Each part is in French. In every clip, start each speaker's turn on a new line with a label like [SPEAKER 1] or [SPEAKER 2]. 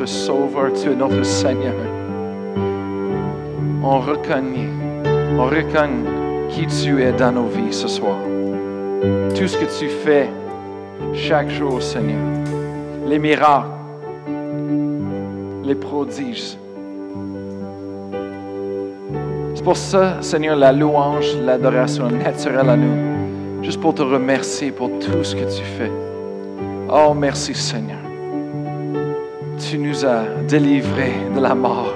[SPEAKER 1] notre Sauveur, tu es notre Seigneur. On reconnaît, on reconnaît qui tu es dans nos vies ce soir. Tout ce que tu fais chaque jour, Seigneur. Les miracles, les prodiges. C'est pour ça, Seigneur, la louange, l'adoration naturelle à nous. Juste pour te remercier pour tout ce que tu fais. Oh, merci, Seigneur. Tu nous as délivrés de la mort.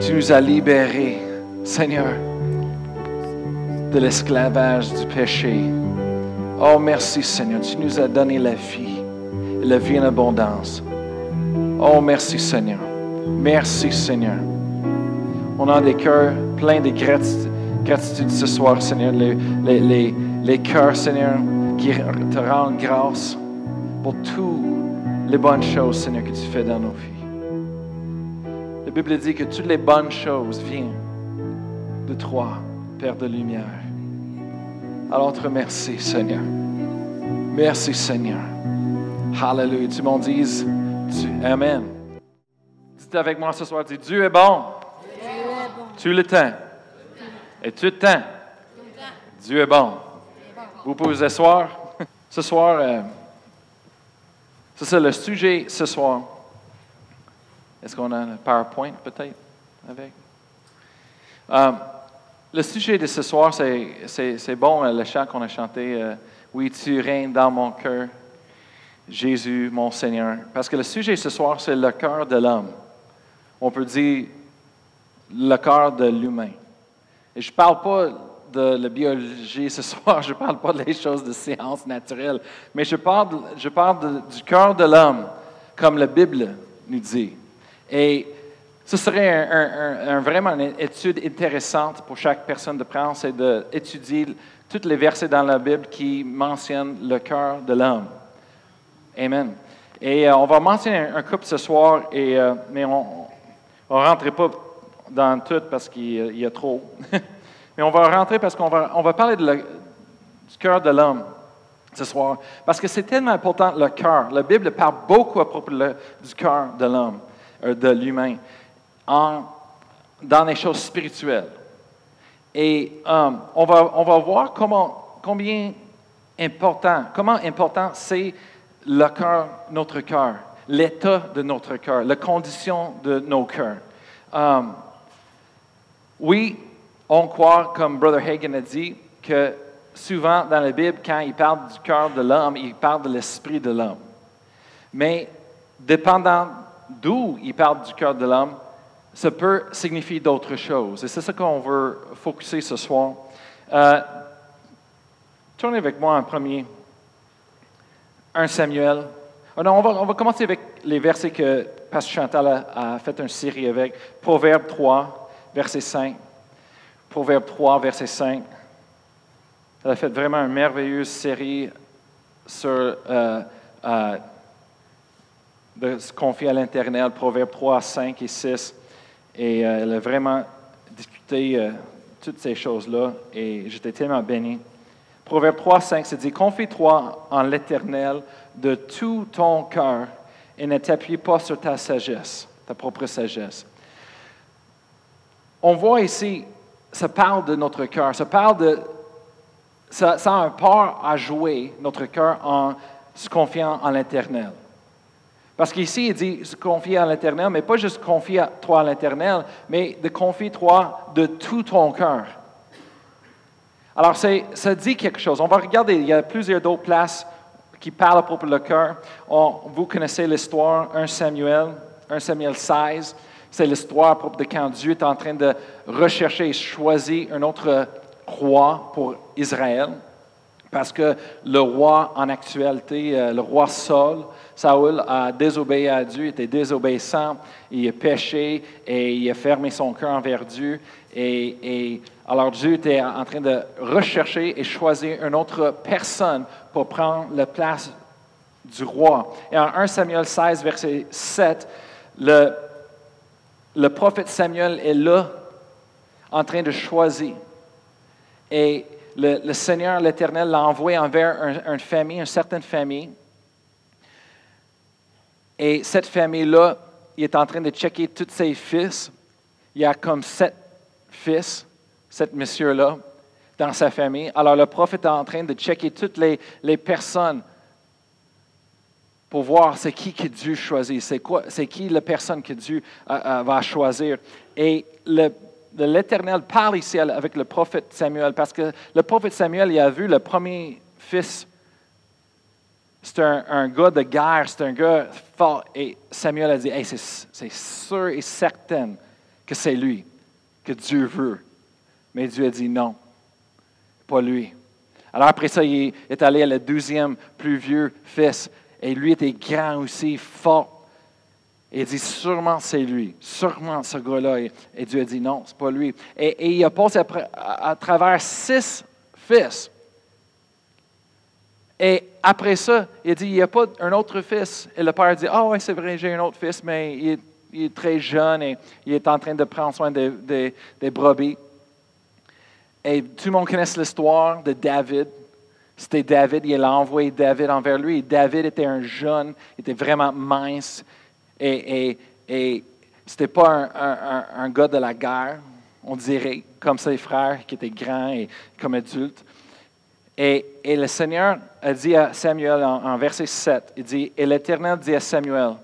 [SPEAKER 1] Tu nous as libérés, Seigneur, de l'esclavage du péché. Oh, merci, Seigneur. Tu nous as donné la vie, et la vie en abondance. Oh, merci, Seigneur. Merci, Seigneur. On a des cœurs pleins de gratitude, ce soir, Seigneur. Les, les, les, les cœurs, Seigneur, qui te rendent grâce pour toutes les bonnes choses, Seigneur, que tu fais dans nos vies. La Bible dit que toutes les bonnes choses viennent de toi, Père de lumière. Alors, te remercie, Seigneur. Merci, Seigneur. Hallelujah. Tu m'en dises, tu, Amen. Dites avec moi ce soir, dis, Dieu est bon. Tu le temps. Et tout le temps. Dieu est bon. Vous pouvez vous asseoir. Ce soir, euh, ça c'est le sujet ce soir. Est-ce qu'on a un PowerPoint peut-être avec? Euh, le sujet de ce soir, c'est bon, euh, le chant qu'on a chanté. oui, tu règnes dans mon cœur, Jésus, mon Seigneur. Parce que le sujet ce soir, c'est le cœur de l'homme. On peut dire le cœur de l'humain. Et je ne parle pas de la biologie ce soir, je ne parle pas des choses de sciences naturelles, mais je parle, je parle du cœur de l'homme, comme la Bible nous dit. Et ce serait un, vraiment une étude intéressante pour chaque personne de prendre, c'est d'étudier tous les versets dans la Bible qui mentionnent le cœur de l'homme. Amen. Et euh, on va mentionner un, couple ce soir, et, euh, mais on ne rentrerait pas dans tout parce qu'il y a trop. Mais on va rentrer parce qu'on va, on va parler du cœur de l'homme ce soir. Parce que c'est tellement important le cœur. La Bible parle beaucoup à propos du cœur de l'homme, euh, de l'humain, dans les choses spirituelles. Et euh, on, va, on va voir combien important, comment important c'est le cœur, notre cœur, l'état de notre cœur, la condition de nos cœurs. Euh, oui, on croit, comme Brother Hagen a dit, que souvent dans la Bible, quand il parle du cœur de l'homme, il parle de l'esprit de l'homme. Mais dépendant d'où il parle du cœur de l'homme, ça peut signifier d'autres choses. Et c'est ça qu'on veut focuser ce soir. Euh, tournez avec moi en premier. 1 Samuel. Oh non, on, va, on, va, commencer avec les versets que Pasteur Chantal a, a fait une série avec. Proverbe 3, verset 5. Proverbe 3, verset 5. Elle a fait vraiment une merveilleuse série sur euh, euh, de se confier à l'internel, Proverbe 3, 5 et 6. Et euh, elle a vraiment discuté toutes ces choses-là et j'étais tellement béni. Proverbe 3, 5, c'est dit Confie-toi en l'Éternel de tout ton cœur et ne t'appuie pas sur ta sagesse, ta propre sagesse. On voit ici ça parle de notre cœur, ça parle de. Ça, a un part à jouer, notre cœur, en se confiant en l'Éternel. Parce qu'ici, il dit se confier à l'Éternel, mais pas juste confier toi à l'Éternel, mais de confier toi de tout ton cœur. Alors, ça dit quelque chose. On va regarder, il y a plusieurs d'autres places qui parlent à propos de cœur. vous connaissez l'histoire, 1 Samuel, 1 Samuel 16. C'est l'histoire à propos de quand Dieu est en train de rechercher et choisir un autre roi pour Israël. Parce que le roi en actualité, euh, le roi Saul, Saul a désobéi à Dieu, était désobéissant, il a péché et il a fermé son cœur envers Dieu. Et, et, alors Dieu était en train de rechercher et choisir une autre personne pour prendre la place du roi. Et en 1 Samuel 16, verset 7, le le prophète Samuel est là, en train de choisir. Et le, Seigneur, l'Éternel, l'a envoyé envers une famille, une certaine famille. Et cette famille-là, il est en train de checker tous ses fils. Il y a comme sept fils, sept messieurs-là, dans sa famille. Alors le prophète est en train de checker toutes les, les personnes pour voir c'est qui que Dieu choisit, c'est, quoi, c'est qui la personne que Dieu euh, euh, va choisir. Et l'Éternel parle ici avec le prophète Samuel, parce que le prophète Samuel, il a vu le premier fils. C'est un, gars de guerre, c'est un gars fort. Et Samuel a dit, c'est, sûr et certain que c'est lui que Dieu veut. Mais Dieu a dit non, pas lui. Alors après ça, il est allé à le deuxième plus vieux fils. Et lui était grand aussi, fort. Et il dit, sûrement c'est lui, sûrement ce gars-là. Et, Dieu a dit, non, c'est pas lui. Et, il a passé à, travers six fils. Et après ça, il a dit, il n'y a pas un autre fils. Et le père dit, ah oh, oui, c'est vrai, j'ai un autre fils, mais il est, très jeune et il est en train de prendre soin des brebis. Et tout le monde connaît l'histoire de David. C'était David, il a envoyé David envers lui. David était un jeune, il était vraiment mince. Et, et, et pas un, gars de la guerre, on dirait, comme ses frères qui étaient grands et comme adultes. Et, et le Seigneur a dit à Samuel en, verset 7, il dit, Et l'Éternel dit à Samuel,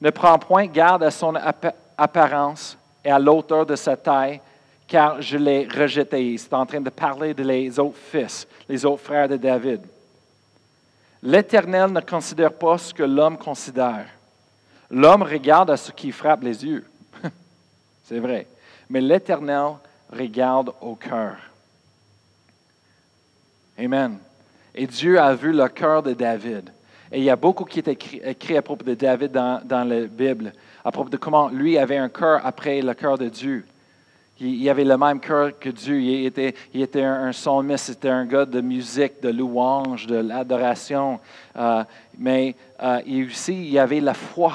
[SPEAKER 1] ne prends point garde à son apparence et à l'auteur de sa taille, car je l'ai rejeté. C'est en train de parler de les autres fils, les autres frères de David. L'Éternel ne considère pas ce que l'homme considère. L'homme regarde à ce qui frappe les yeux. C'est vrai. Mais l'Éternel regarde au cœur. Amen. Et Dieu a vu le cœur de David. Et il y a beaucoup qui est écrit, à propos de David dans, dans la Bible, à propos de comment lui avait un cœur après le cœur de Dieu. Il, avait le même cœur que Dieu. Il était, il un, un c'était un gars de musique, de louange, de l'adoration. Euh, mais euh, aussi, il avait la foi.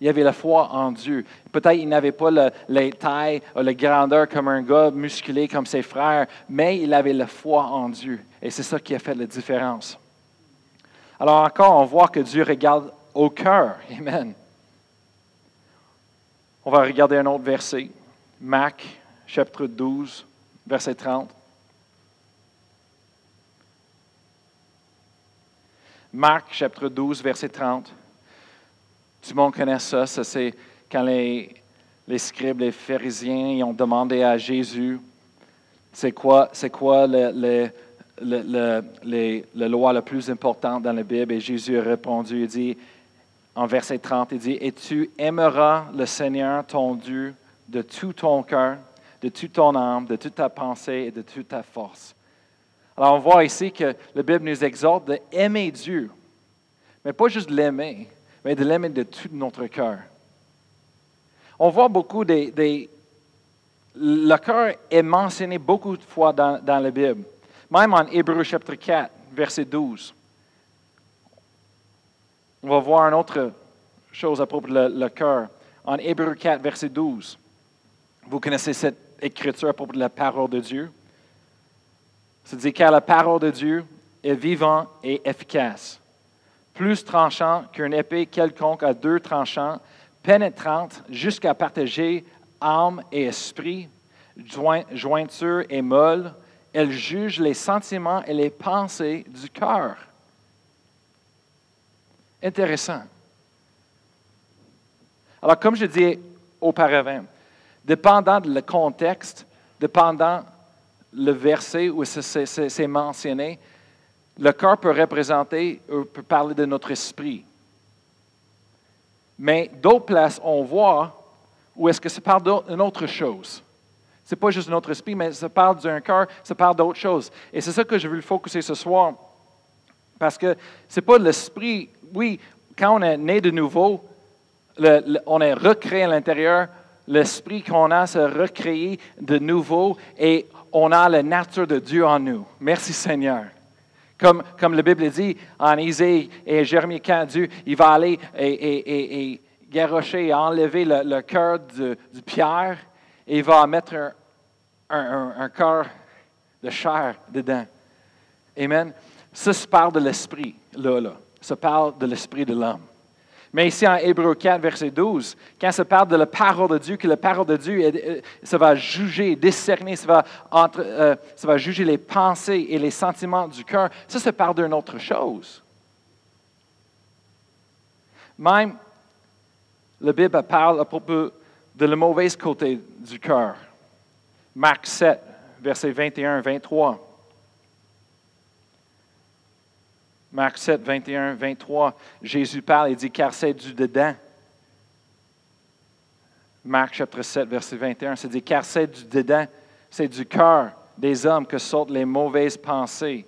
[SPEAKER 1] Il avait la foi en Dieu. Peut-être qu'il n'avait pas le, les tailles la grandeur comme un gars musculé comme ses frères, mais il avait la foi en Dieu. Et c'est ça qui a fait la différence. Alors encore, on voit que Dieu regarde au cœur. Amen. On va regarder un autre verset. Marc, chapitre 12, verset 30. Marc, chapitre 12, verset 30. Tout le monde connaît ça. Ça, c'est quand les, les scribes, les pharisiens, ont demandé à Jésus c'est quoi, c'est quoi le, le, le, la loi la plus importante dans la Bible? Et Jésus a répondu, il dit, en verset 30, il dit, Et tu aimeras le Seigneur ton Dieu de tout ton cœur, de toute ton âme, de toute ta pensée et de toute ta force. Alors on voit ici que la Bible nous exhorte d'aimer Dieu, mais pas juste l'aimer, mais de l'aimer de tout notre cœur. On voit beaucoup des... le cœur est mentionné beaucoup de fois dans, dans la Bible, même en Hébreu chapitre 4, verset 12. On va voir une autre chose à propos du cœur. En Hébreu 4, verset 12. Vous connaissez cette écriture à propos de la parole de Dieu? C'est dit car la parole de Dieu est vivante et efficace, plus tranchant qu'une épée quelconque à deux tranchants, pénétrante jusqu'à partager âme et esprit, jointure et molle. Elle juge les sentiments et les pensées du cœur. Intéressant. Alors, comme je disais auparavant, dépendant du contexte, dépendant le verset où c'est mentionné, le cœur peut représenter, peut parler de notre esprit. Mais d'autres places, on voit où est-ce que ça parle d'une autre chose. Ce n'est pas juste notre esprit, mais ça parle d'un cœur, ça parle d'autre chose. Et c'est ça que je veux focuser ce soir. Parce que ce n'est pas l'esprit. Oui, quand on est né de nouveau, on est recréé à l'intérieur, l'esprit qu'on a se recréé de nouveau et on a la nature de Dieu en nous. Merci Seigneur. Comme, la Bible dit en Isaïe et Jérémie, quand Dieu il va aller et, et, et, enlever le, cœur du pierre et il va mettre un, un, un, cœur de chair dedans. Amen. Ça, se parle de l'esprit, là, là. Ça parle de l'esprit de l'homme. Mais ici en Hébreu 4, verset 12, quand ça parle de la parole de Dieu, que la parole de Dieu, euh, ça va juger, discerner, ça va, entre, euh, ça va juger les pensées et les sentiments du cœur, ça, ça parle d'une autre chose. Même, la Bible parle à propos de le mauvais côté du cœur. Marc 7, verset 21, 23. Marc 7, 21, 23, Jésus parle et dit, car c'est du dedans. Marc chapitre 7, verset 21, c'est dit, car c'est du dedans, c'est du cœur des hommes que sortent les mauvaises pensées,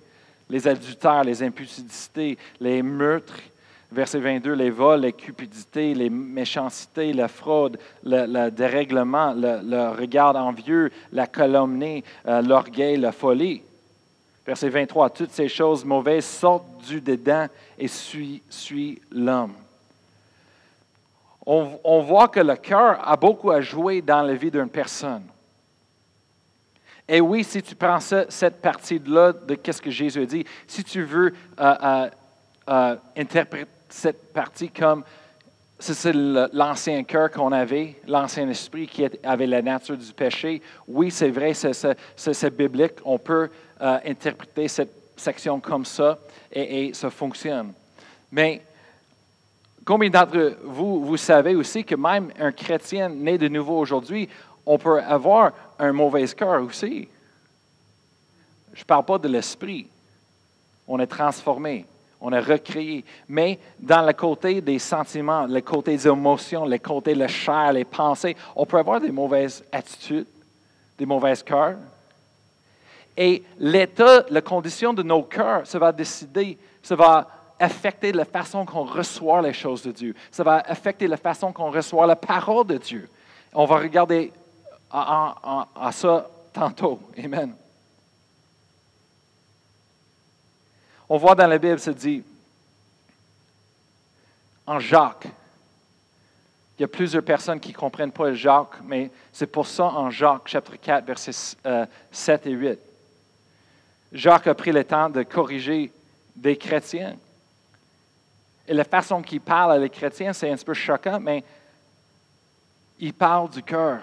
[SPEAKER 1] les adultères, les impudicités, les meurtres, verset 22, les vols, les cupidités, les méchancetés, la fraude, le, dérèglement, le, regard envieux, la calomnie, euh, l'orgueil, la folie. Verset 23, toutes ces choses mauvaises sortent du dedans et suivent l'homme. On, voit que le cœur a beaucoup à jouer dans la vie d'une personne. Et oui, si tu prends cette partie-là de ce que Jésus a dit, si tu veux euh, euh, euh, interpréter cette partie comme c'est l'ancien cœur qu'on avait, l'ancien esprit qui avait la nature du péché. Oui, c'est vrai, c'est biblique. On peut euh, interpréter cette section comme ça et, ça fonctionne. Mais combien d'entre vous, vous savez aussi que même un chrétien né de nouveau aujourd'hui, on peut avoir un mauvais cœur aussi. Je ne parle pas de l'esprit. On est transformé on est recréé. Mais dans le côté des sentiments, le côté des émotions, le côté de la chair, les pensées, on peut avoir des mauvaises attitudes, des mauvaises cœurs. Et l'état, la condition de nos cœurs, ça va décider, ça va affecter la façon qu'on reçoit les choses de Dieu. Ça va affecter la façon qu'on reçoit la parole de Dieu. On va regarder à, ça tantôt. Amen. On voit dans la Bible, ça dit, en Jacques, il y a plusieurs personnes qui ne comprennent pas Jacques, mais c'est pour ça en Jacques, chapitre 4, versets 7 et 8. Jacques a pris le temps de corriger des chrétiens. Et la façon qu'il parle à les chrétiens, c'est un peu choquant, mais il parle du cœur.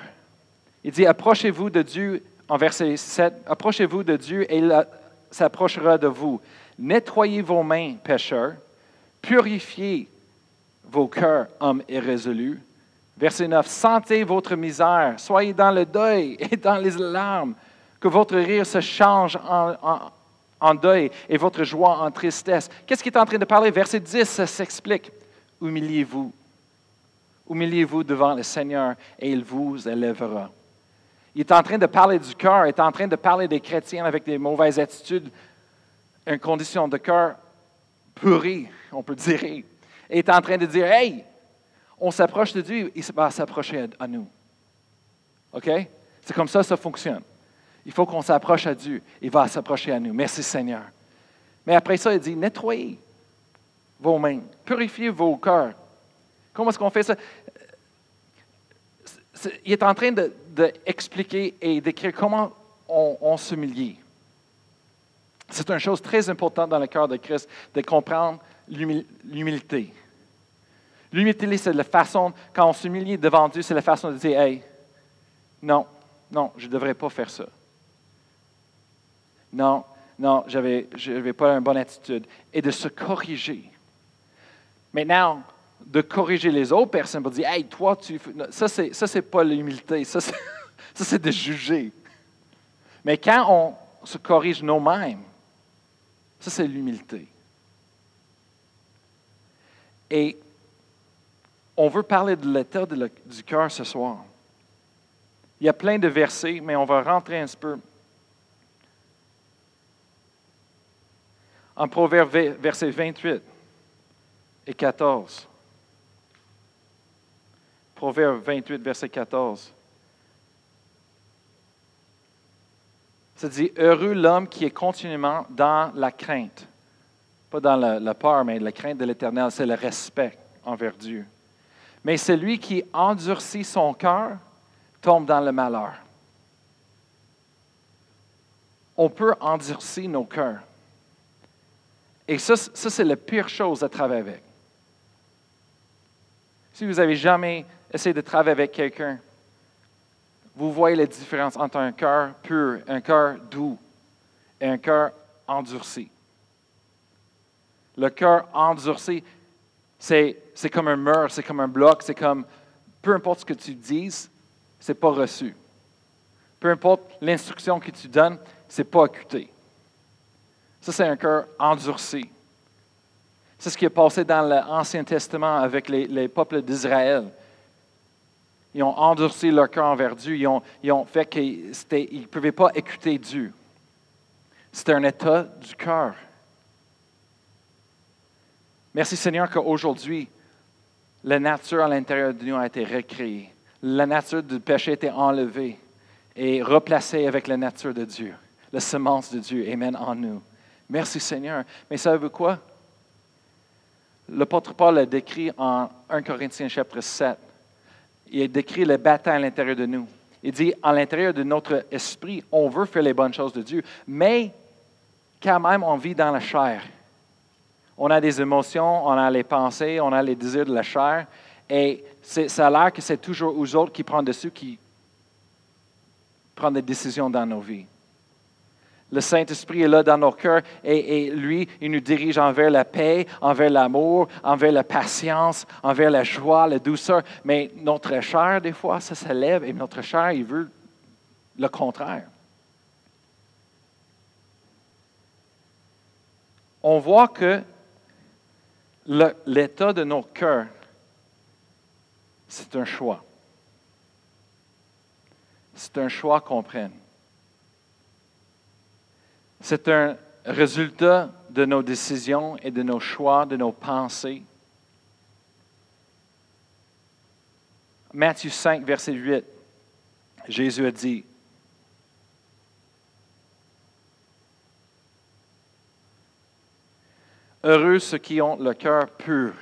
[SPEAKER 1] Il dit, approchez-vous de Dieu, en verset 7, approchez-vous de Dieu et il s'approchera de vous. Nettoyez vos mains, pécheurs. Purifiez vos cœurs, hommes irrésolus. Verset 9. Sentez votre misère. Soyez dans le deuil et dans les larmes. Que votre rire se change en, deuil et votre joie en tristesse. Qu'est-ce qu'il est en train de parler? Verset 10, ça s'explique. Humiliez-vous. Humiliez-vous devant le Seigneur et il vous élèvera. Il est en train de parler du cœur, il est en train de parler des chrétiens avec des mauvaises attitudes, une condition de cœur pourrie, on peut dire, et est en train de dire, hey, on s'approche de Dieu, il va s'approcher à, nous. OK? C'est comme ça ça fonctionne. Il faut qu'on s'approche à Dieu, il va s'approcher à nous. Merci Seigneur. Mais après ça, il dit, nettoyez vos mains, purifiez vos cœurs. Comment est-ce qu'on fait ça? Il est en train d'expliquer et d'écrire comment on, on s'humilie. C'est une chose très importante dans le cœur de Christ de comprendre l'humilité. L'humilité, c'est la façon, quand on s'humilie devant Dieu, c'est la façon de dire, hey, non, non, je ne devrais pas faire ça. Non, non, je n'avais pas une bonne attitude. Et de se corriger. Maintenant, de corriger les autres personnes pour dire, hey, toi, tu. Ça, c'est, ça, pas l'humilité. Ça, ça, c'est de juger. Mais quand on se corrige nous-mêmes, ça, c'est l'humilité. Et on veut parler de l'état du cœur ce soir. Il y a plein de versets, mais on va rentrer un peu. En Proverbe, versets 28 et 14. Proverbe 28, verset 14. Ça dit Heureux l'homme qui est continuellement dans la crainte. Pas dans la, peur, mais la crainte de l'éternel, c'est le respect envers Dieu. Mais celui qui endurcit son cœur tombe dans le malheur. On peut endurcir nos cœurs. Et ça, c'est la pire chose à travailler avec. Si vous avez jamais essayé de travailler avec quelqu'un, vous voyez la différence entre un cœur pur, un cœur doux et un cœur endurci. Le cœur endurci, c'est, comme un mur, c'est comme un bloc, c'est comme, peu importe ce que tu dises, c'est pas reçu. Peu importe l'instruction que tu donnes, c'est pas écouté. Ça, c'est un cœur endurci. C'est ce qui est passé dans l'Ancien Testament avec les, peuples d'Israël. Ils ont endurci leur cœur envers Dieu. Ils ont, fait qu'ils ne pouvaient pas écouter Dieu. C'était un état du cœur. Merci Seigneur qu'aujourd'hui, la nature à l'intérieur de nous a été recréée. La nature du péché a été enlevée et replacée avec la nature de Dieu, la semence de Dieu. Amen en nous. Merci Seigneur. Mais savez-vous quoi? L'apôtre Paul a décrit en 1 Corinthiens chapitre 7. Il décrit le bataille à l'intérieur de nous. Il dit, à l'intérieur de notre esprit, on veut faire les bonnes choses de Dieu, mais quand même, on vit dans la chair. On a des émotions, on a les pensées, on a les désirs de la chair, et ça a l'air que c'est toujours aux autres qui prennent dessus, qui prennent des décisions dans nos vies. Le Saint-Esprit est là dans nos cœurs et, lui, il nous dirige envers la paix, envers l'amour, envers la patience, envers la joie, la douceur. Mais notre chair, des fois, ça s'élève et notre chair, il veut le contraire. On voit que l'état de nos cœurs, c'est un choix. C'est un choix qu'on prenne. C'est un résultat de nos décisions et de nos choix, de nos pensées. Matthieu 5, verset 8, Jésus a dit, Heureux ceux qui ont le cœur pur,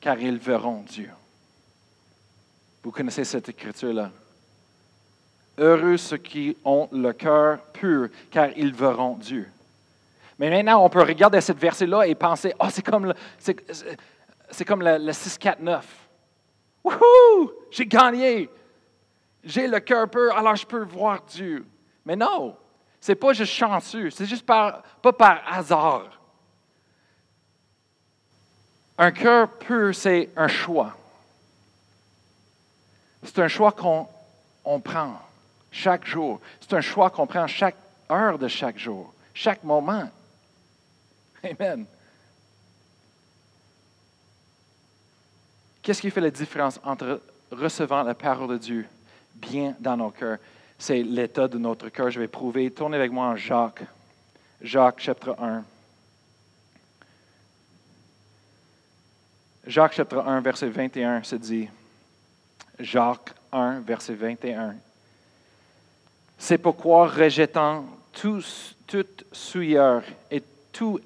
[SPEAKER 1] car ils verront Dieu. Vous connaissez cette écriture-là. Heureux ceux qui ont le cœur pur, car ils verront Dieu. Mais maintenant, on peut regarder cette verset-là et penser, oh, c'est comme le, c'est, comme le, 6-4-9. Wouhou! J'ai gagné! J'ai le cœur pur, alors je peux voir Dieu. Mais non, c'est pas juste chanceux, c'est juste pas par hasard. Un cœur pur, c'est un choix. C'est un choix qu'on prend chaque jour. C'est un choix qu'on prend chaque heure de chaque jour, chaque moment. Amen. Qu'est-ce qui fait la différence entre recevant la parole de Dieu bien dans nos cœurs? C'est l'état de notre cœur. Je vais prouver. Tournez avec moi en Jacques. Jacques chapitre 1. Jacques chapitre 1, verset 21 se dit, Jacques 1, verset 21, c'est pourquoi, rejetant toute souillure et tout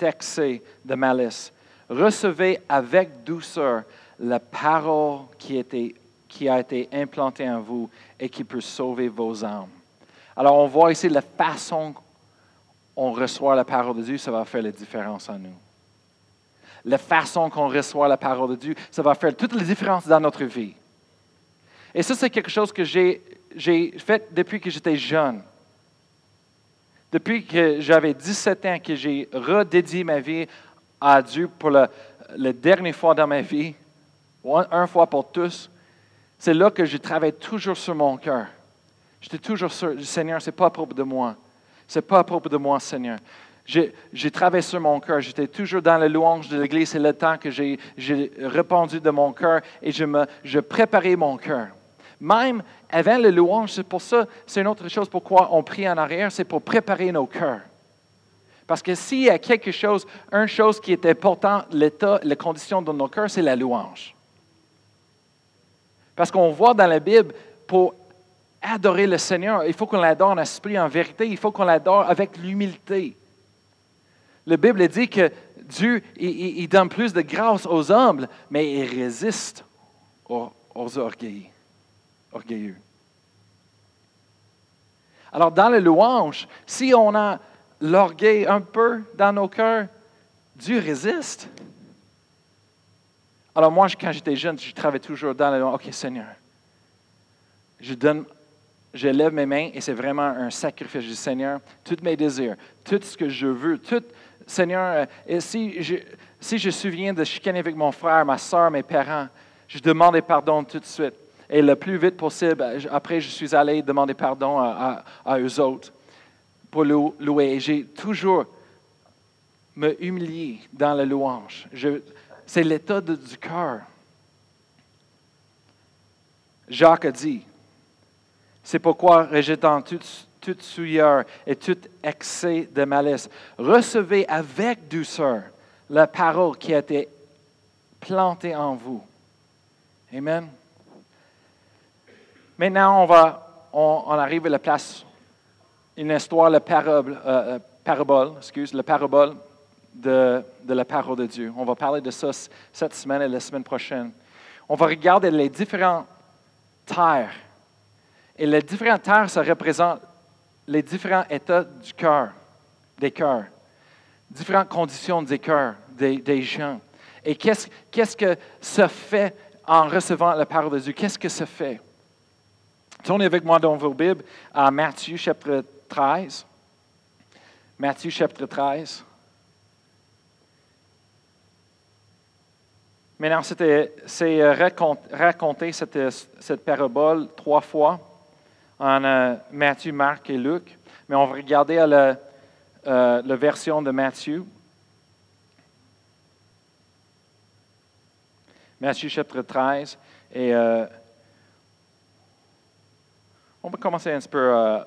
[SPEAKER 1] excès de malice, recevez avec douceur la parole qui, a été implantée en vous et qui peut sauver vos âmes. Alors, on voit ici la façon on reçoit la parole de Dieu, ça va faire la différence en nous. La façon qu'on reçoit la parole de Dieu, ça va faire toute la différence dans notre vie. Et ça, c'est quelque chose que j'ai j'ai fait depuis que j'étais jeune. Depuis que j'avais 17 ans, que j'ai redédié ma vie à Dieu pour la, dernière fois dans ma vie, un fois pour tous, c'est là que je travaille toujours sur mon cœur. J'étais toujours sûr, Seigneur, ce n'est pas à propos de moi. Ce n'est pas à propos de moi, Seigneur. J'ai travaillé sur mon cœur. J'étais toujours dans la louange de l'Église. C'est le temps que j'ai répondu de mon cœur et je, me, je préparais mon cœur. Même avant le louange, c'est pour ça, c'est une autre chose pourquoi on prie en arrière, c'est pour préparer nos cœurs. Parce que s'il y a quelque chose, une chose qui est importante, l'état, les conditions de nos cœurs, c'est la louange. Parce qu'on voit dans la Bible, pour adorer le Seigneur, il faut qu'on l'adore en esprit, en vérité, il faut qu'on l'adore avec l'humilité. La Bible dit que Dieu, il, donne plus de grâce aux humbles, mais il résiste aux, aux Alors, dans les louanges, si on a l'orgueil un peu dans nos cœurs, Dieu résiste. Alors moi, quand j'étais jeune, je travaillais toujours dans le OK, Seigneur, je donne, je lève mes mains et c'est vraiment un sacrifice. Je dis, Seigneur, tous mes désirs, tout ce que je veux, tout, Seigneur, euh, et si je, si je souviens de chicaner avec mon frère, ma soeur, mes parents, je demandais pardon tout de suite. Et le plus vite possible, après, je suis allé demander pardon à, à, eux autres pour louer. J'ai toujours me humilié dans la louange. C'est l'état du cœur. Jacques a dit, c'est pourquoi, rejetant toute, toute souillure et tout excès de malice, recevez avec douceur la parole qui a été plantée en vous. Amen. Maintenant, on, va, on, arrive à la place, une histoire, la parabole, euh, euh, parabole excuse, la parabole de, de, la parole de Dieu. On va parler de ça cette semaine et la semaine prochaine. On va regarder les différentes terres et les différentes terres, ça représente les différents états du cœur, des cœurs, différentes conditions des cœurs, des, gens. Et qu'est-ce, que ça fait en recevant la parole de Dieu? Qu'est-ce que ça fait? Tournez avec moi dans vos Bibles à Matthieu chapitre 13. Matthieu chapitre 13. Maintenant, c'est euh, raconté, cette, cette parabole trois fois en euh, Matthieu, Marc et Luc, mais on va regarder à la, euh, version de Matthieu. Matthieu chapitre 13. Et euh, on va commencer un petit peu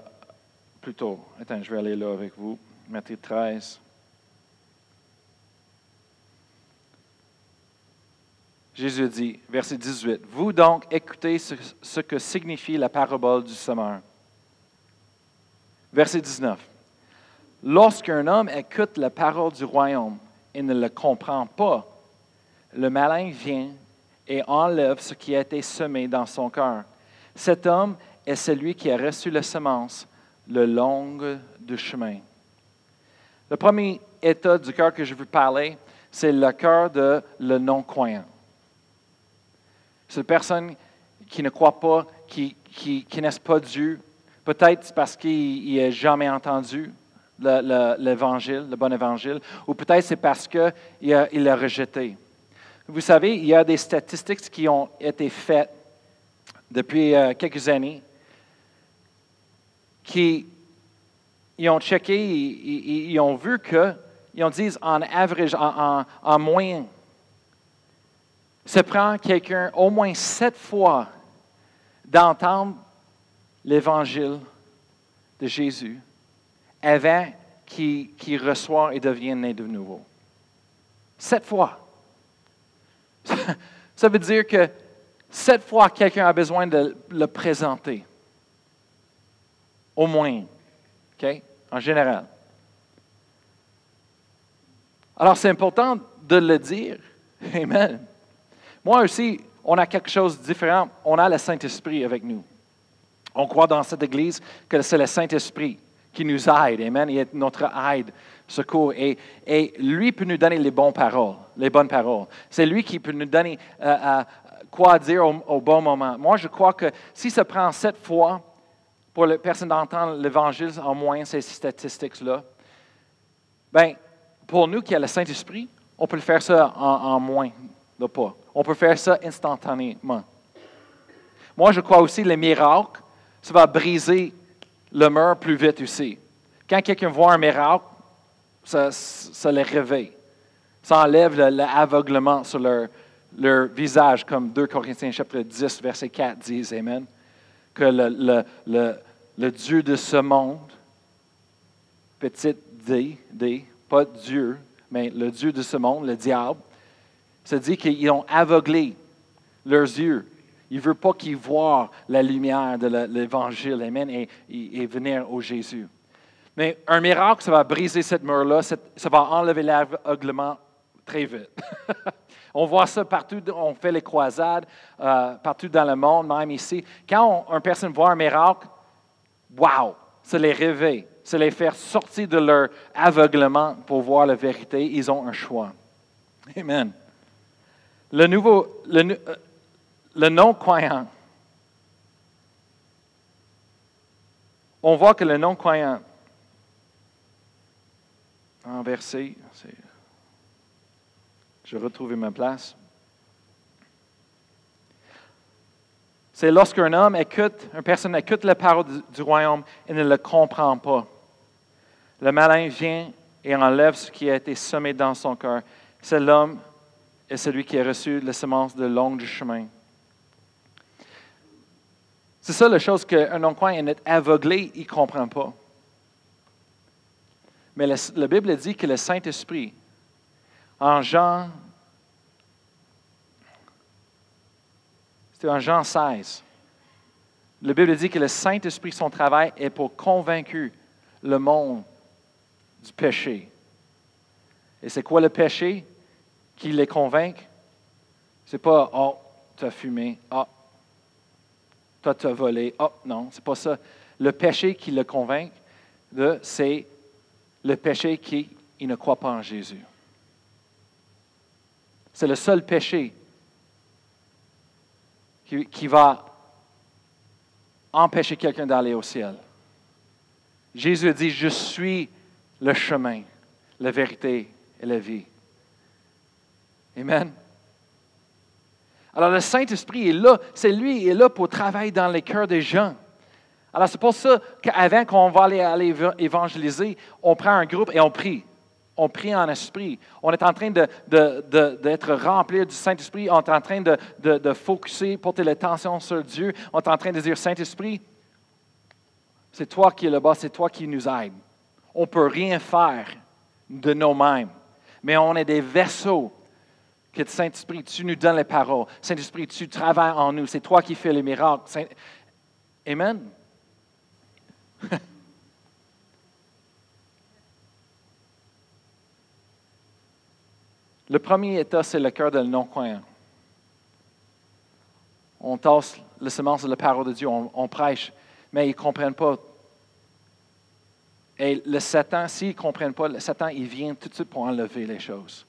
[SPEAKER 1] plus tôt. Attends, je vais aller là avec vous. Matthieu 13. Jésus dit, verset 18, Vous donc écoutez ce, que signifie la parabole du semeur. Verset 19, Lorsqu'un homme écoute la parole du royaume et ne le comprend pas, le malin vient et enlève ce qui a été semé dans son cœur. Cet homme est celui qui a reçu la semence le long du chemin. Le premier état du cœur que je veux parler, c'est le cœur de le non-croyant. C'est une personne qui ne croit pas, qui, qui, qui pas Dieu. Peut-être parce qu'il n'a jamais entendu l'évangile, le, bon évangile, ou peut-être c'est parce qu'il a, il rejeté. Vous savez, il y a des statistiques qui ont été faites depuis euh, quelques années qui ils ont checké, ils, ont vu que, ils ont dit en average, en, en, en moyenne, ça prend quelqu'un au moins sept fois d'entendre l'évangile de Jésus avant qu'il reçoive et devienne né de nouveau. Sept fois. Ça veut dire que sept fois quelqu'un a besoin de le présenter. Au moins. OK? En général. Alors c'est important de le dire. Amen. Moi aussi, on a quelque chose de différent. On a le Saint-Esprit avec nous. On croit dans cette Église que c'est le Saint-Esprit qui nous aide. Amen. Il est notre aide, secours. Et, et, lui peut nous donner les bonnes paroles. Les bonnes paroles. C'est lui qui peut nous donner euh, euh, quoi dire au, bon moment. Moi, je crois que si ça prend sept fois pour la personne d'entendre l'Évangile, en moins ces statistiques-là, ben, pour nous qui a le Saint-Esprit, on peut faire ça en, en moins de pas. On peut faire ça instantanément. Moi, je crois aussi les miracles, ça va briser le mur plus vite aussi. Quand quelqu'un voit un miracle, ça, ça les réveille. Ça enlève l'aveuglement sur leur, leur, visage, comme 2 Corinthiens chapitre 10, verset 4 disent, Amen. Que le, le, le Dieu de ce monde, petit d, d, pas Dieu, mais le Dieu de ce monde, le diable, ça dit qu'ils ont aveuglé leurs yeux. Il ne veut pas qu'ils voient la lumière de l'Évangile, Amen, et, venir au Jésus. Mais un miracle, ça va briser cette mur-là, ça va enlever l'aveuglement très vite. on voit ça partout, on fait les croisades, euh, partout dans le monde, même ici. Quand une personne voit un miracle, wow, ça les réveille, ça les fait sortir de leur aveuglement pour voir la vérité. Ils ont un choix. Amen. Le nouveau, le, euh, le non-croyant, on voit que le non-croyant, en verset, je vais retrouver ma place. C'est lorsqu'un homme écoute, une personne écoute la parole du, royaume et ne le comprend pas. Le malin vient et enlève ce qui a été semé dans son cœur. C'est l'homme et celui qui a reçu la semence de long du chemin. C'est ça la chose qu'un non-croyant est aveuglé, il ne comprend pas. Mais la, Bible dit que le Saint-Esprit, en Jean C'était en Jean 16. La Bible dit que le Saint-Esprit, son travail est pour convaincre le monde du péché. Et c'est quoi le péché qui les convainc? C'est pas, oh, tu as fumé, oh, toi tu as volé, oh, non, c'est pas ça. Le péché qui le convainc, c'est le péché qui il ne croit pas en Jésus. C'est le seul péché qui, va empêcher quelqu'un d'aller au ciel. Jésus dit, je suis le chemin, la vérité et la vie. Amen. Alors le Saint-Esprit est là, c'est lui qui est là pour travailler dans les cœurs des gens. Alors c'est pour ça qu'avant qu'on va aller, aller évangéliser, on prend un groupe et on prie on prie en esprit. On est en train d'être rempli du Saint-Esprit. On est en train de, de, focuser, porter l'attention sur Dieu. On est en train de dire, Saint-Esprit, c'est toi qui es le bas, c'est toi qui nous aide. On ne peut rien faire de nous-mêmes, mais on est des vaisseaux que Saint-Esprit, tu nous donnes les paroles. Saint-Esprit, tu travailles en nous. C'est toi qui fais les miracles. Amen. Le premier état, c'est le cœur de non-croyant. On tasse le semence de la parole de Dieu, on, prêche, mais ils ne comprennent pas. Et le Satan, s'ils ne comprennent pas, le Satan, il vient tout de suite pour enlever les choses.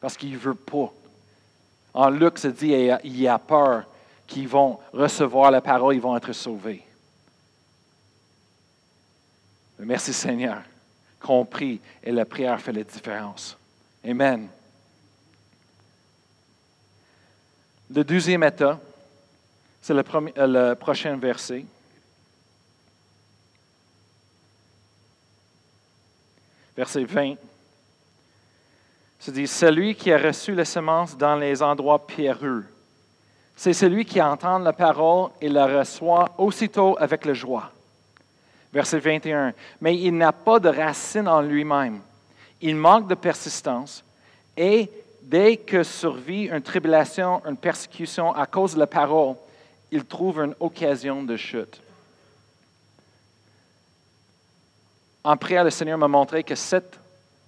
[SPEAKER 1] Parce qu'il ne veut pas. En Luc, se dit, il y a peur qu'ils vont recevoir la parole, ils vont être sauvés. merci Seigneur. Compris, et la prière fait la différence. Amen. Le deuxième état, c'est le, euh, prochain verset. Verset 20. Se dit, celui qui a reçu la semence dans les endroits pierreux, c'est celui qui entend la parole et la reçoit aussitôt avec la joie. Verset 21. Mais il n'a pas de racine en lui-même il manque de persistance et dès que survit une tribulation, une persécution à cause de la parole, il trouve une occasion de chute. En prière, le Seigneur m'a montré que cet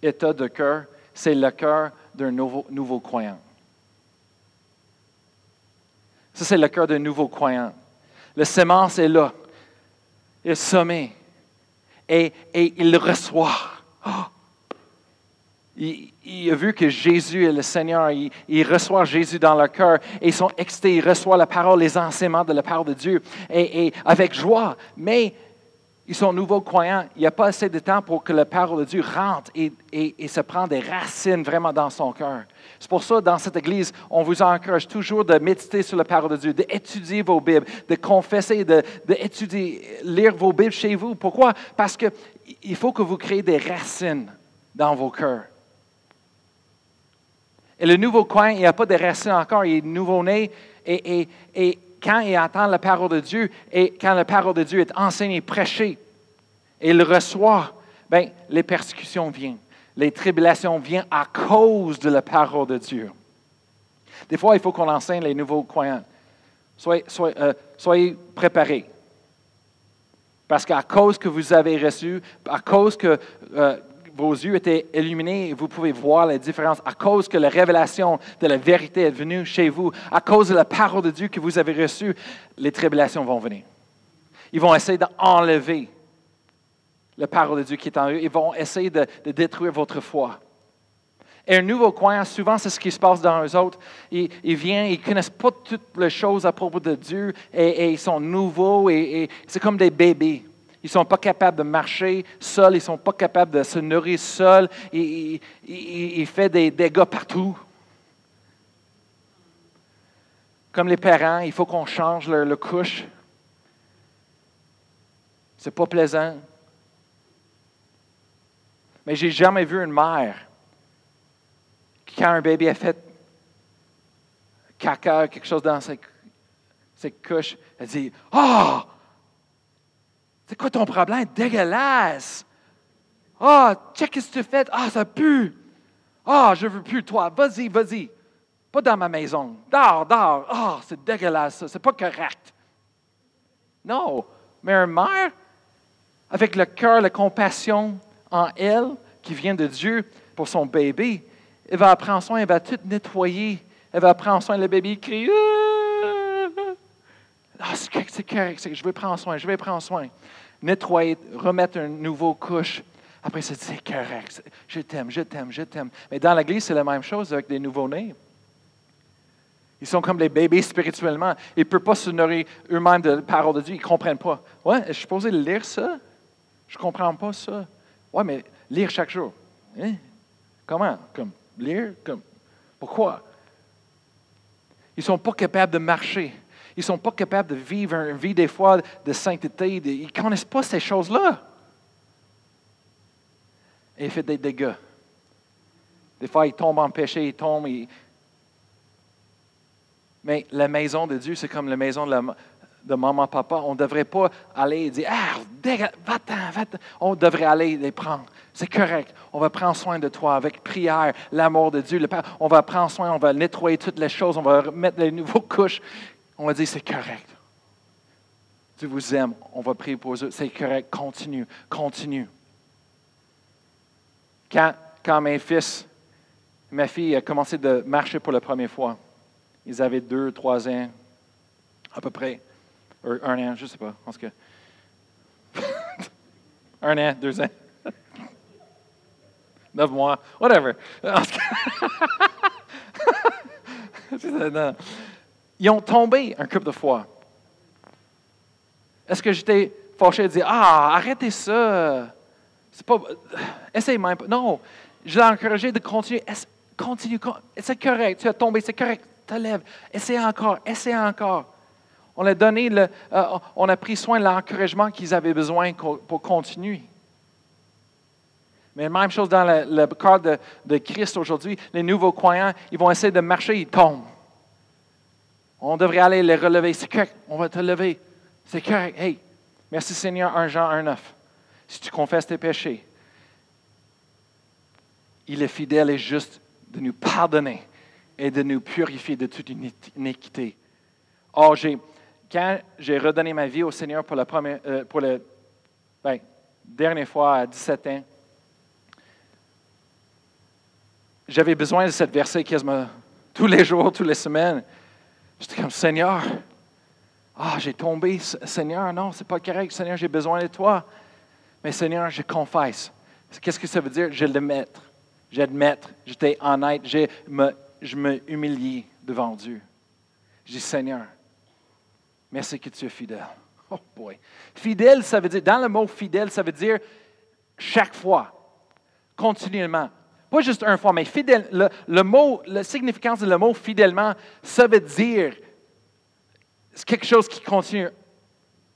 [SPEAKER 1] état de cœur, c'est le cœur d'un nouveau, croyant. Ça, c'est le cœur d'un nouveau croyant. Le sémence est là. Il est. Et, et il reçoit. Oh, il, a vu que Jésus est le Seigneur. Il, reçoit Jésus dans leur cœur et ils sont excités. Ils reçoivent la parole, les enseignements de la parole de Dieu et, avec joie. Mais ils sont nouveaux croyants. Il n'y a pas assez de temps pour que la parole de Dieu rentre et, se prenne des racines vraiment dans son cœur. C'est pour ça, dans cette Église, on vous encourage toujours de méditer sur la parole de Dieu, d'étudier vos Bibles, de confesser, d'étudier, de, lire vos Bibles chez vous. Pourquoi? Parce qu'il faut que vous créez des racines dans vos cœurs. Et le nouveau coin, il n'y a pas de racines encore, il est nouveau-né. Et, quand il entend la parole de Dieu, et quand la parole de Dieu est enseignée, prêchée, et il reçoit, bien, les persécutions viennent. Les tribulations viennent à cause de la parole de Dieu. Des fois, il faut qu'on enseigne les nouveaux croyants. Soyez, euh, soyez préparés. Parce qu'à cause que vous avez reçu, à cause que euh, vos yeux étaient illuminés et vous pouvez voir la différence à cause que la révélation de la vérité est venue chez vous, à cause de la parole de Dieu que vous avez reçue, les tribulations vont venir. Ils vont essayer d'enlever la parole de Dieu qui est en eux. Ils vont essayer de, détruire votre foi. Et un nouveau croyant, souvent, c'est ce qui se passe dans eux autres. Ils, ils viennent, ils ne connaissent pas toutes les choses à propos de Dieu et, ils sont nouveaux et, c'est comme des bébés. Ils ne sont pas capables de marcher seuls, ils ne sont pas capables de se nourrir seuls. Ils, font des dégâts partout. Comme les parents, il faut qu'on change le, couche. C'est pas plaisant. Mais j'ai jamais vu une mère quand un bébé a fait caca, quelque chose dans ses, couches, elle dit Ah! Oh, c'est quoi ton problème? Dégueulasse! Ah, oh, check ce que tu fais. Ah, ça pue! Ah, oh, je veux plus toi. Vas-y, vas-y. Pas dans ma maison. Dors, dors. Ah, c'est dégueulasse, c'est pas correct. Non, mais une mère, avec le cœur, la compassion en elle, qui vient de Dieu pour son bébé, elle va prendre soin, elle va tout nettoyer. Elle va prendre soin, le bébé crie. C'est correct, je vais prendre soin, je vais prendre soin. Nettoyer, remettre une nouvelle couche. Après, c'est c'est correct, je t'aime, je t'aime, je t'aime. Mais dans l'Église, c'est la même chose avec des nouveaux-nés. Ils sont comme des bébés spirituellement. Ils ne peuvent pas se nourrir eux-mêmes de la parole de Dieu. Ils ne comprennent pas. Ouais, je suis supposé lire ça? Je ne comprends pas ça. Ouais, mais lire chaque jour. Hein? Comment? Comme lire? Comme, pourquoi? Ils ne sont pas capables de marcher. Ils ne sont pas capables de vivre une vie des fois de sainteté. ils ne connaissent pas ces choses-là. Et ils font des dégâts. Des fois, ils tombent en péché, ils tombent. Mais la maison de Dieu, c'est comme la maison de maman, papa, on ne devrait pas aller et dire Ah, va-t'en, va-t'en. On devrait aller les prendre. C'est correct. On va prendre soin de toi avec prière, l'amour de Dieu. Le Père. On va prendre soin, on va nettoyer toutes les choses, on va mettre les nouveaux couches. On va dire C'est correct. Dieu vous aime. On va prier pour eux. C'est correct. Continue, continue. Quand, mes fils, ma fille a commencé de marcher pour la première fois, ils avaient deux, trois ans, à peu près un an, je ne sais pas. En tout cas. un an, deux ans. Neuf mois, whatever. Ils ont tombé un couple de fois. Est-ce que j'étais fâché de dire Ah, arrêtez ça. C'est pas. Essaye même pas. Non. Je l'ai encouragé de continuer. Continue. C'est correct. Tu as tombé. C'est correct. Te lève. Essaye encore. Essaye encore. On a donné, le, euh, on a pris soin de l'encouragement qu'ils avaient besoin pour continuer. Mais même chose dans le, corps de, Christ aujourd'hui. Les nouveaux croyants, ils vont essayer de marcher, ils tombent. On devrait aller les relever. C'est correct, on va te lever. C'est correct. Hey, merci Seigneur, 1 Jean 1, 9. Si tu confesses tes péchés, il est fidèle et juste de nous pardonner et de nous purifier de toute iniquité. Or, j'ai quand j'ai redonné ma vie au Seigneur pour la, première, euh, pour ben, dernière fois à 17 ans, j'avais besoin de cette verset quasiment tous les jours, toutes les semaines. J'étais comme Seigneur, ah, j'ai tombé, Seigneur, non, c'est pas correct, Seigneur, j'ai besoin de toi. Mais Seigneur, je confesse. Qu'est-ce que ça veut dire? Je l'admettre. J'admettre. J'étais honnête. Je me, je me humilie devant Dieu. Je dis, Seigneur, Merci que tu es fidèle. Oh boy. Fidèle, ça veut dire, dans le mot fidèle, ça veut dire chaque fois, continuellement. Pas juste une fois, mais fidèle. Le, mot, la significance de le mot fidèlement, ça veut dire quelque chose qui continue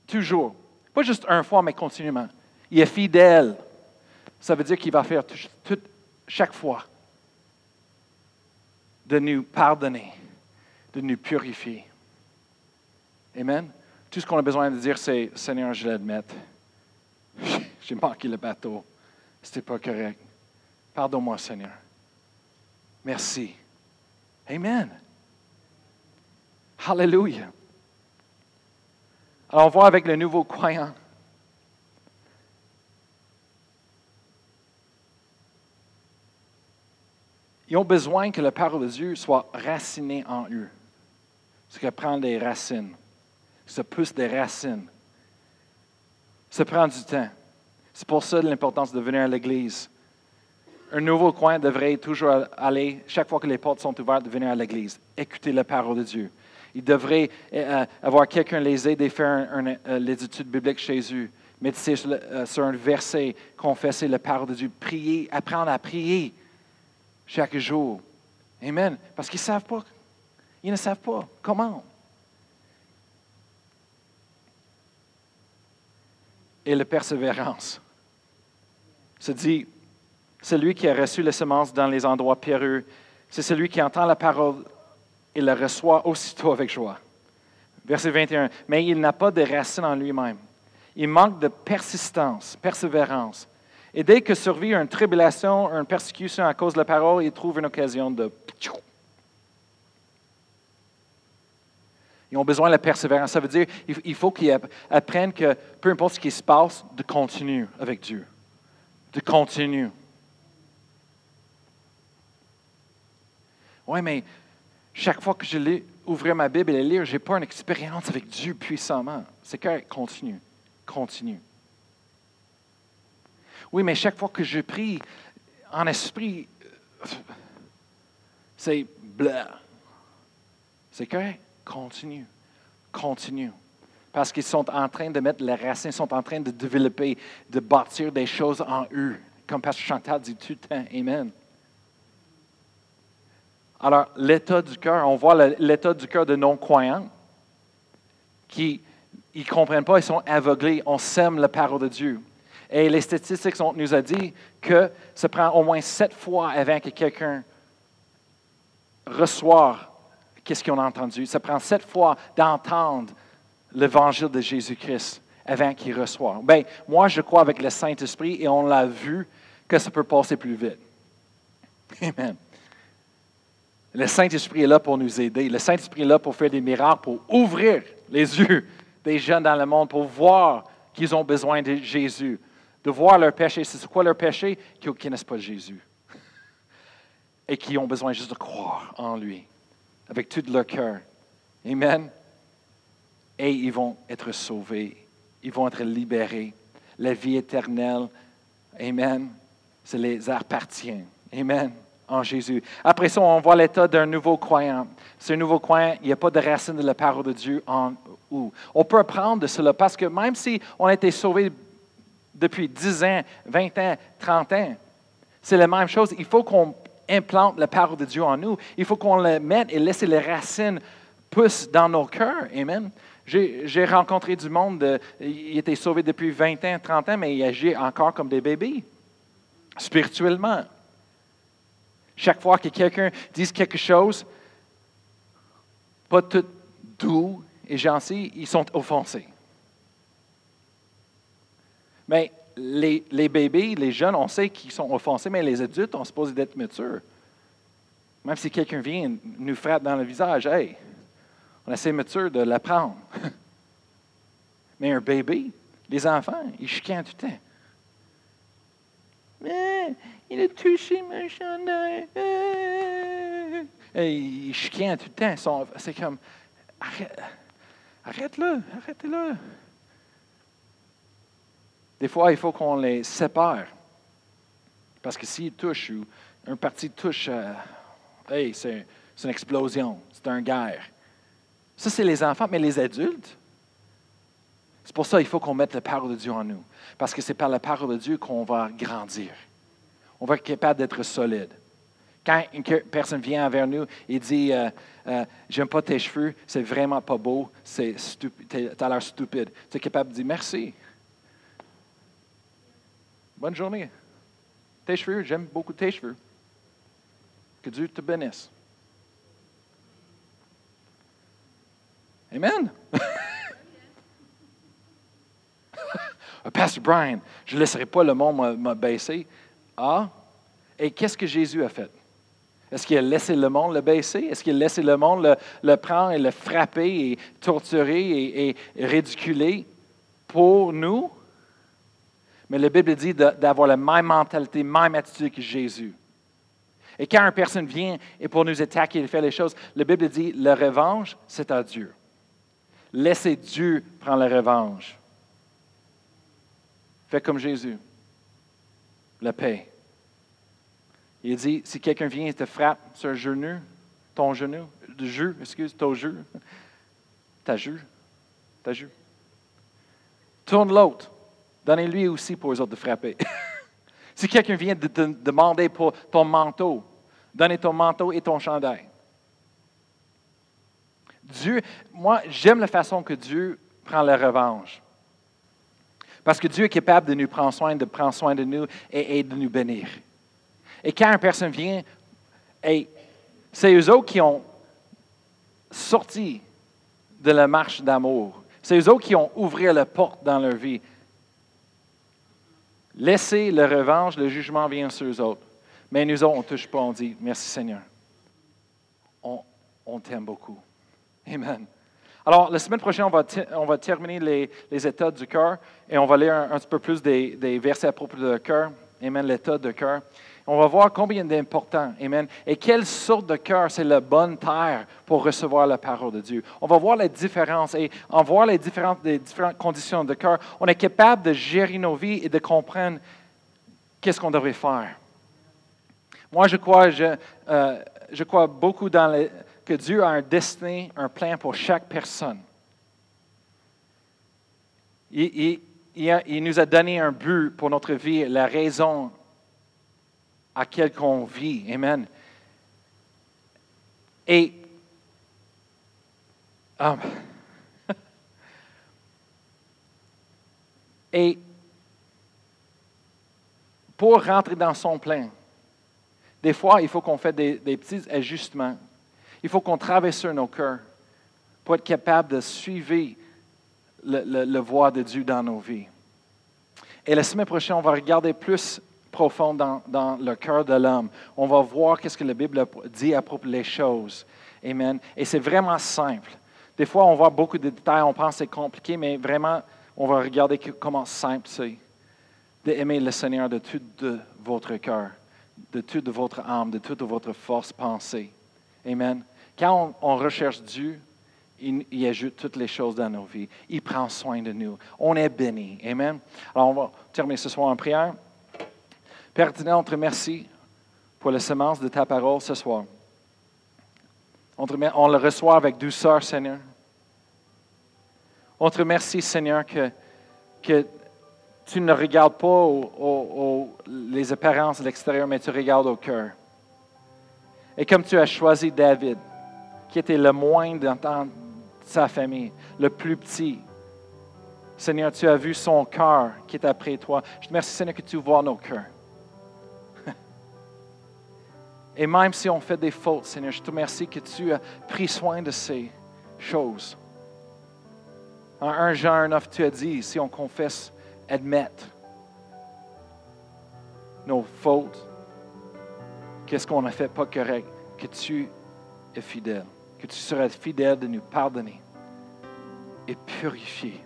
[SPEAKER 1] toujours. Pas juste une fois, mais continuellement. Il est fidèle. Ça veut dire qu'il va faire tout, chaque fois de nous pardonner, de nous purifier. Amen. Tout ce qu'on a besoin de dire, c'est Seigneur, je l'admets. J'ai manqué le bateau. C'était pas correct. Pardonne-moi, Seigneur. Merci. Amen. Hallelujah. Alors, on voit avec le nouveau croyant. Ils ont besoin que la parole de Dieu soit racinée en eux. C'est que prendre des racines ça pousse des racines. Ça prend du temps. C'est pour ça l'importance de venir à l'Église. Un nouveau coin devrait toujours aller, chaque fois que les portes sont ouvertes, venir à l'église, écouter la parole de Dieu. Il devrait euh, avoir quelqu'un les aider à faire euh, les études bibliques chez eux, méditer euh, sur, un verset, confesser la parole de Dieu, prier, apprendre à prier chaque jour. Amen. Parce qu'ils ne savent pas. Ils ne savent pas comment? Et la persévérance. Se dit, celui qui a reçu les semences dans les endroits pierreux, c'est celui qui entend la parole et la reçoit aussitôt avec joie. Verset 21. Mais il n'a pas de racines en lui-même. Il manque de persistance, persévérance. Et dès que survit une tribulation, une persécution à cause de la parole, il trouve une occasion de... Ils ont besoin de la persévérance. Ça veut dire qu'il faut qu'ils apprennent que peu importe ce qui se passe, de continuer avec Dieu. De continuer. Oui, mais chaque fois que je lis, ouvrir ma Bible et la lire, je n'ai pas une expérience avec Dieu puissamment. C'est que continue, continue. Oui, mais chaque fois que je prie en esprit, c'est blah. C'est correct, continue, continue. Parce qu'ils sont en train de mettre les racines, sont en train de développer, de bâtir des choses en eux. Comme Pasteur Chantal dit tout le temps, Amen. Alors, l'état du cœur, on voit l'état du cœur de non-croyants qui ne comprennent pas, ils sont aveuglés. On sème la parole de Dieu. Et les statistiques on nous a dit que ça prend au moins sept fois avant que quelqu'un reçoive qu'est-ce qu'on a entendu. Ça prend sept fois d'entendre l'évangile de Jésus-Christ avant qu'il reçoive. Bien, moi, je crois avec le Saint-Esprit et on l'a vu que ça peut passer plus vite. Amen. Le Saint-Esprit est là pour nous aider. Le Saint-Esprit est là pour faire des miracles, pour ouvrir les yeux des jeunes dans le monde, pour voir qu'ils ont besoin de Jésus, de voir leur péché. C'est quoi leur péché? Qu'ils ne connaissent pas Jésus. Et qui ont besoin juste de croire en lui, avec tout leur cœur. Amen. Et ils vont être sauvés. Ils vont être libérés. La vie éternelle, Amen, ça les appartient. Amen en Jésus. Après ça, on voit l'état d'un nouveau croyant. Ce nouveau croyant, il n'y a pas de racine de la parole de Dieu en où. On peut apprendre de cela parce que même si on a été sauvé depuis 10 ans, 20 ans, 30 ans, c'est la même chose. Il faut qu'on implante la parole de Dieu en nous. Il faut qu'on la mette et laisse les racines pousser dans nos cœurs. Amen. J'ai rencontré du monde, il était sauvé depuis 20 ans, 30 ans, mais il agit encore comme des bébés, spirituellement. Chaque fois que quelqu'un dit quelque chose, pas tout doux et gentil, ils sont offensés. Mais les, les, bébés, les jeunes, on sait qu'ils sont offensés, mais les adultes, on supposé d'être matures. Même si quelqu'un vient nous frappe dans le visage, hey, on essaie mature de l'apprendre. mais un bébé, les enfants, ils chicanent tout le temps. Mais il a touché ma chandail. Il chicane tout le temps. C'est comme, arrête, arrête-le, arrêtez-le. Des fois, il faut qu'on les sépare. Parce que s'il touche ou un parti touche, euh, hey, c'est une explosion, c'est une guerre. Ça, c'est les enfants, mais les adultes, c'est pour ça qu'il faut qu'on mette la parole de Dieu en nous. Parce que c'est par la parole de Dieu qu'on va grandir. On va être capable d'être solide. Quand une personne vient vers nous et dit euh, euh, J'aime pas tes cheveux, c'est vraiment pas beau, tu as l'air stupide, tu es capable de dire Merci. Bonne journée. Tes cheveux, j'aime beaucoup tes cheveux. Que Dieu te bénisse. Amen. Pasteur Brian, je ne laisserai pas le monde me baisser. Ah, et qu'est-ce que Jésus a fait? Est-ce qu'il a laissé le monde le baisser? Est-ce qu'il a laissé le monde le, prendre et le frapper et torturer et, ridiculer pour nous? Mais la Bible dit d'avoir la même mentalité, la même attitude que Jésus. Et quand une personne vient et pour nous attaquer et faire les choses, la Bible dit la revanche, c'est à Dieu. Laissez Dieu prendre la revanche. Faites comme Jésus. La paix. Il dit, si quelqu'un vient et te frappe sur le genou, ton genou, le jeu, excuse, ton jeu, ta jeu, ta jeu, tourne l'autre. Donnez-lui aussi pour les autres de frapper. si quelqu'un vient de te demander pour ton manteau, donnez ton manteau et ton chandail. Dieu, moi, j'aime la façon que Dieu prend la revanche. Parce que Dieu est capable de nous prendre soin, de prendre soin de nous et, de nous bénir. Et quand une personne vient, c'est eux autres qui ont sorti de la marche d'amour. C'est eux autres qui ont ouvert la porte dans leur vie. Laissez le revanche, le jugement vient sur eux autres. Mais nous autres, on ne touche pas, on dit merci Seigneur. On, on t'aime beaucoup. Amen. Alors, la semaine prochaine, on va, on va terminer les, les, états du cœur et on va lire un, petit peu plus des, des versets à propos du cœur. Amen, l'état du cœur. On va voir combien d'important. Amen. Et quelle sorte de cœur c'est la bonne terre pour recevoir la parole de Dieu. On va voir la différence et en voir les différentes, les différentes conditions de cœur, on est capable de gérer nos vies et de comprendre qu'est-ce qu'on devrait faire. Moi, je crois, je, euh, je crois beaucoup dans les, que Dieu a un destin, un plan pour chaque personne. Il, nous a donné un but pour notre vie, la raison à laquelle on vit. Amen. Et um, et pour rentrer dans son plan, des fois, il faut qu'on fasse des petits ajustements il faut qu'on sur nos cœurs pour être capable de suivre le, voie de Dieu dans nos vies. Et la semaine prochaine, on va regarder plus profond dans, le cœur de l'homme. On va voir qu'est-ce que la Bible dit à propos des choses. Amen. Et c'est vraiment simple. Des fois, on voit beaucoup de détails, on pense que c'est compliqué, mais vraiment, on va regarder comment simple c'est d'aimer le Seigneur de tout de votre cœur, de toute votre âme, de toute votre force pensée. Amen. Quand on, recherche Dieu, il, ajoute toutes les choses dans nos vies. Il prend soin de nous. On est béni. Amen. Alors, on va terminer ce soir en prière. Père éternel, on te remercie pour la semence de ta parole ce soir. On, le reçoit avec douceur, Seigneur. On te remercie, Seigneur, que, que tu ne regardes pas les apparences de l'extérieur, mais tu regardes au cœur. Et comme tu as choisi David, qui était le moindre dans sa famille, le plus petit. Seigneur, tu as vu son cœur qui est après toi. Je te remercie, Seigneur, que tu vois nos cœurs. Et même si on fait des fautes, Seigneur, je te remercie que tu as pris soin de ces choses. En 1 Jean 9, tu as dit, si on confesse, admettre nos fautes, qu'est-ce qu'on a fait pas correct, que tu es fidèle que tu seras fidèle de nous pardonner et purifier.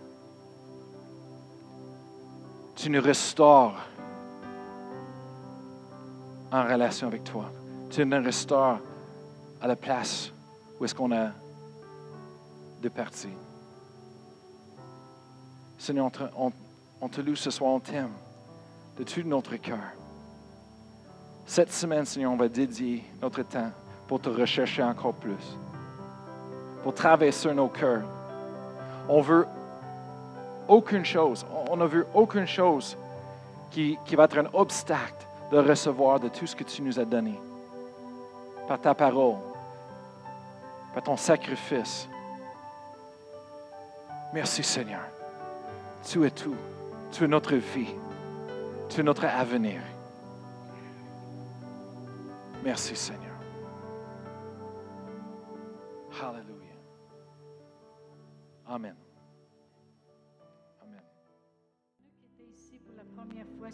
[SPEAKER 1] Tu nous restaures en relation avec toi. Tu nous restaures à la place où est-ce qu'on a de partir. Seigneur, on on te loue ce soir, on t'aime de tout notre cœur. Cette semaine, Seigneur, on va dédier notre temps pour te rechercher encore plus pour traverser nos cœurs. On veut aucune chose, on ne veut aucune chose qui, qui va être un obstacle de recevoir de tout ce que tu nous as donné. Par ta parole, par ton sacrifice. Merci Seigneur. Tu es tout. Tu es notre vie. Tu es notre avenir. Merci Seigneur. Amen. Amen.
[SPEAKER 2] ici pour la première fois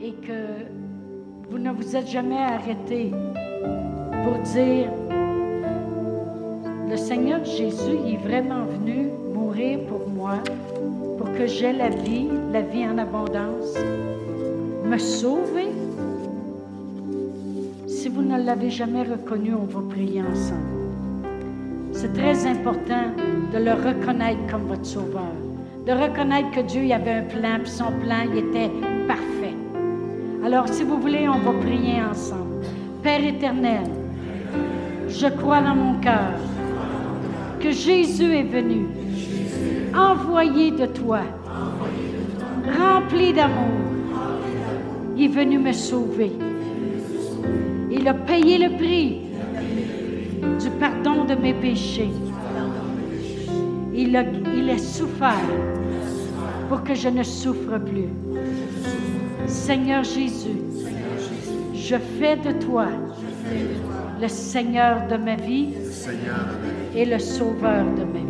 [SPEAKER 2] et que vous ne vous êtes jamais arrêté pour dire le Seigneur Jésus est vraiment venu mourir pour moi, pour que j'aie la vie, la vie en abondance, me sauver. Si vous ne l'avez jamais reconnu, on va prier ensemble. C'est très important de le reconnaître comme votre sauveur, de reconnaître que Dieu y avait un plan, puis son plan il était parfait. Alors, si vous voulez, on va prier ensemble. Père éternel, je crois dans mon cœur que Jésus est venu, envoyé de toi, rempli d'amour. Il est venu me sauver. Il a payé le prix du pardon de mes péchés. Il a, il a souffert pour que je ne souffre plus. Seigneur Jésus, je fais de toi le Seigneur de ma vie et le Sauveur de ma vie.